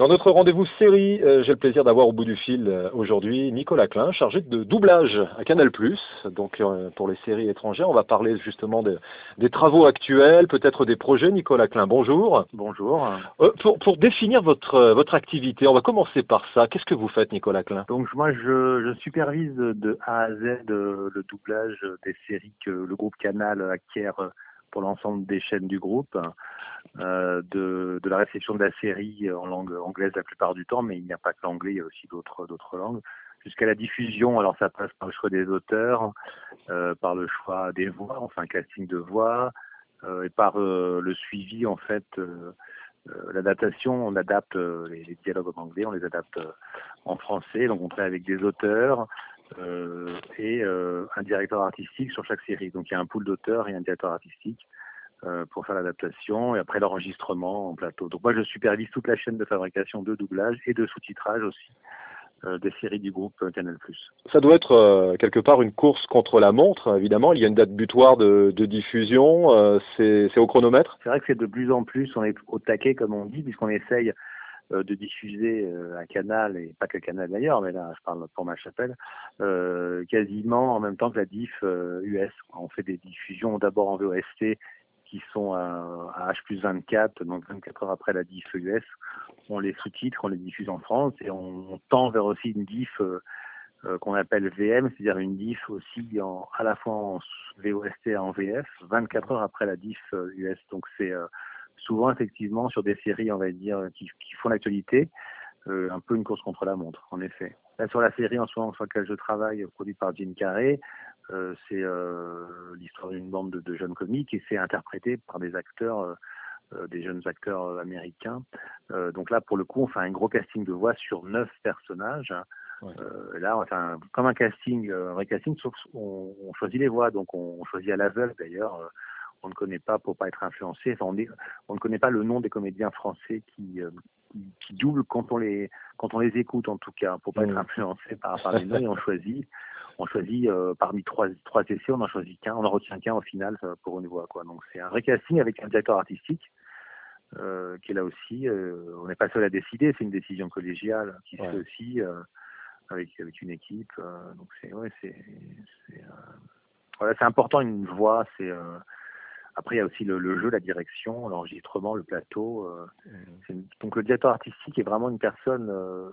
Dans notre rendez-vous série, euh, j'ai le plaisir d'avoir au bout du fil euh, aujourd'hui Nicolas Klein, chargé de doublage à Canal+. Donc euh, pour les séries étrangères, on va parler justement des travaux actuels, peut-être des projets. Nicolas Klein, bonjour. Bonjour. pour, pour définir votre votre activité, on va commencer par ça. Qu'est-ce que vous faites, Nicolas Klein? Donc moi, je, je supervise de A à Z le doublage des séries que le groupe Canal acquiert pour l'ensemble des chaînes du groupe, euh, de, la réception de la série en langue anglaise la plupart du temps, mais il n'y a pas que l'anglais, il y a aussi d'autres langues, jusqu'à la diffusion. Alors ça passe par le choix des auteurs, euh, par le choix des voix, enfin casting de voix, euh, et par le suivi en fait. L'adaptation, on adapte les, dialogues en anglais, on les adapte en français, donc on travaille avec des auteurs, et euh, un directeur artistique sur chaque série. Donc il y a un pool d'auteurs et un directeur artistique euh, pour faire l'adaptation et après l'enregistrement en plateau. Donc moi je supervise toute la chaîne de fabrication de doublage et de sous-titrage aussi des séries du groupe Canal+. Ça doit être quelque part une course contre la montre, évidemment. Il y a une date butoir de, de diffusion, euh, c'est au chronomètre? C'est vrai que c'est de plus en plus, on est au taquet comme on dit, puisqu'on essaye euh, de diffuser euh, un canal, et pas que Canal d'ailleurs, mais là je parle pour ma chapelle, euh, quasiment en même temps que la diff US. On fait des diffusions d'abord en VOST qui sont à, H plus 24, donc 24 heures après la diff US. On les sous-titre, on les diffuse en France et on, tend vers aussi une diff qu'on appelle VM, c'est-à-dire une diff aussi en, à la fois en VOST et en VF, 24 heures après la diff US. Donc c'est souvent effectivement sur des séries, on va dire, qui, qui font l'actualité, euh, un peu une course contre la montre, en effet. Là, sur la série en ce moment sur laquelle je travaille, produite par Jim Carrey, euh, c'est euh, l'histoire d'une bande de, de, jeunes comiques et c'est interprété par des acteurs, des jeunes acteurs américains. donc là, pour le coup, on fait un gros casting de voix sur neuf personnages. Ouais. là, un, comme un casting, un vrai casting, sauf qu'on on choisit les voix, donc on, on choisit à l'aveugle d'ailleurs on ne connaît pas pour pas être influencé. Enfin, on, est, on, ne connaît pas le nom des comédiens français qui, euh, qui, doublent quand on les quand on les écoute en tout cas pour pas être mmh. influencé par, par les noms et on choisit on choisit euh, parmi trois trois essais on en choisit qu'un on en retient qu'un au final euh, pour une voix quoi donc c'est un vrai casting avec un directeur artistique euh, qui est là aussi on n'est pas seul à décider c'est une décision collégiale qui ouais. se fait aussi avec avec une équipe donc c'est ouais c'est voilà c'est important une voix c'est après, il y a aussi le, le jeu, la direction, l'enregistrement, le plateau. Euh, mmh. Donc, le directeur artistique est vraiment une personne euh,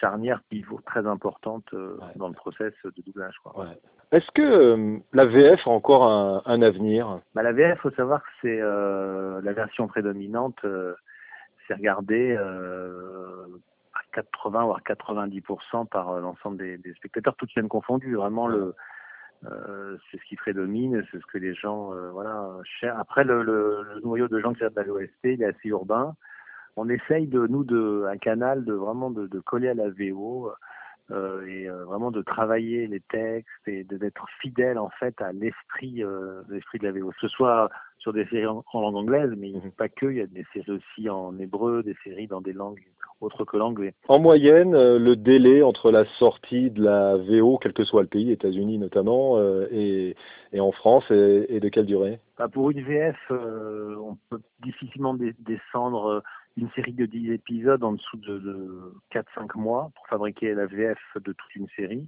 charnière, pivot, très importante euh, ouais. dans le process de doublage. Ouais. Est-ce que euh, la VF a encore un, un avenir? Bah, La VF, il faut savoir que c'est euh, la version prédominante. c'est regardé à 80 voire 90% par l'ensemble des, des, spectateurs, toutes chaînes confondues. Vraiment, le euh, c'est ce qui prédomine, c'est ce que les gens, euh, voilà, cherchent. Après, le, noyau de gens qui regardent la l'OST, il est assez urbain. On essaye de nous, de un canal, de vraiment de, coller à la VO euh, et vraiment de travailler les textes et d'être fidèle en fait à l'esprit, l'esprit de la VO. Ce soit sur des séries en, en langue anglaise, mais mmh. pas que. Il y a des séries aussi en hébreu, des séries dans des langues autre que l'anglais. En moyenne, euh, le délai entre la sortie de la VO, quel que soit le pays, États-Unis notamment, euh, et, et, en France, est, est, de quelle durée? Bah Pour une VF, euh, on peut difficilement descendre euh, une série de 10 épisodes en dessous de, de 4-5 mois pour fabriquer la VF de toute une série.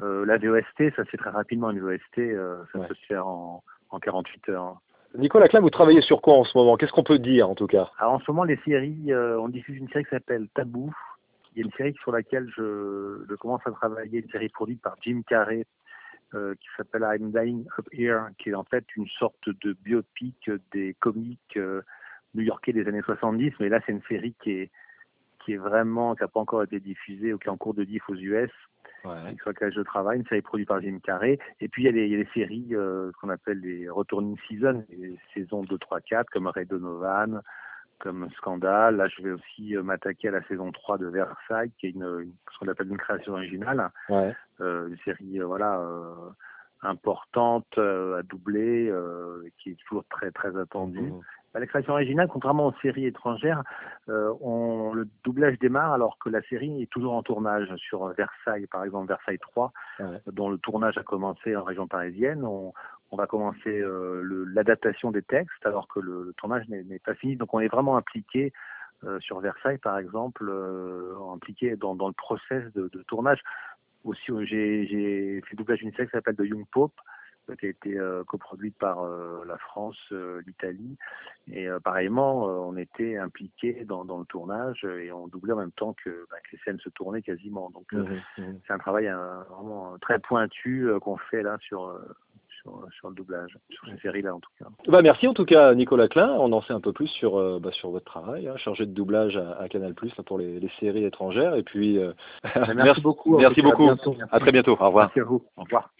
Euh, la VOST, ça se fait très rapidement, une VOST, ça ouais. peut se faire en, en 48 heures. Nicolas Klein, vous travaillez sur quoi en ce moment? Qu'est-ce qu'on peut dire en tout cas? Alors en ce moment, les séries, euh, on diffuse une série qui s'appelle Tabou. Il y a une série sur laquelle je, commence à travailler, une série produite par Jim Carrey, euh, qui s'appelle I'm Dying Up Here, qui est en fait une sorte de biopic des comiques euh, new-yorkais des années 70. Mais là, c'est une série qui est, qui est vraiment, qui n'a pas encore été diffusée ou qui est en cours de diff aux US ouais. laquelle je travaille, une série produite par Jim Carrey. Et puis il y a les, il y a les séries euh, qu'on appelle les returning season, les saisons 2, 3, 4, comme Ray Donovan, comme Scandale. Là, je vais aussi euh, m'attaquer à la saison 3 de Versailles, qui est une, une ce qu'on appelle une création originale. Ouais. Euh, une série, voilà importante à doubler, qui est toujours très très attendue. Mmh. Bah, la création originale, contrairement aux séries étrangères, euh, on, le doublage démarre alors que la série est toujours en tournage sur Versailles, par exemple Versailles 3, ouais. dont le tournage a commencé en région parisienne. On, on va commencer euh, l'adaptation des textes alors que le, le tournage n'est pas fini. Donc on est vraiment impliqué sur Versailles, par exemple, impliqué dans, dans, le process de, de tournage. Aussi, j'ai fait doublage d'une série qui s'appelle The Young Pope, qui a été euh, coproduite par euh, la France, euh, l'Italie. Et pareillement, on était impliqués dans, dans, le tournage et on doublait en même temps que, bah, que les scènes se tournaient quasiment. Donc mmh mmh c'est un travail vraiment très pointu qu'on fait là sur, sur, le doublage, sur ces séries-là en tout cas. Bah, merci en tout cas Nicolas Klein, on en sait un peu plus sur, bah, sur votre travail, hein, chargé de doublage à, Canal Plus pour les, les, séries étrangères. Et puis merci, beaucoup. Merci beaucoup. À, à très bientôt. Au revoir. Merci à vous. Au revoir.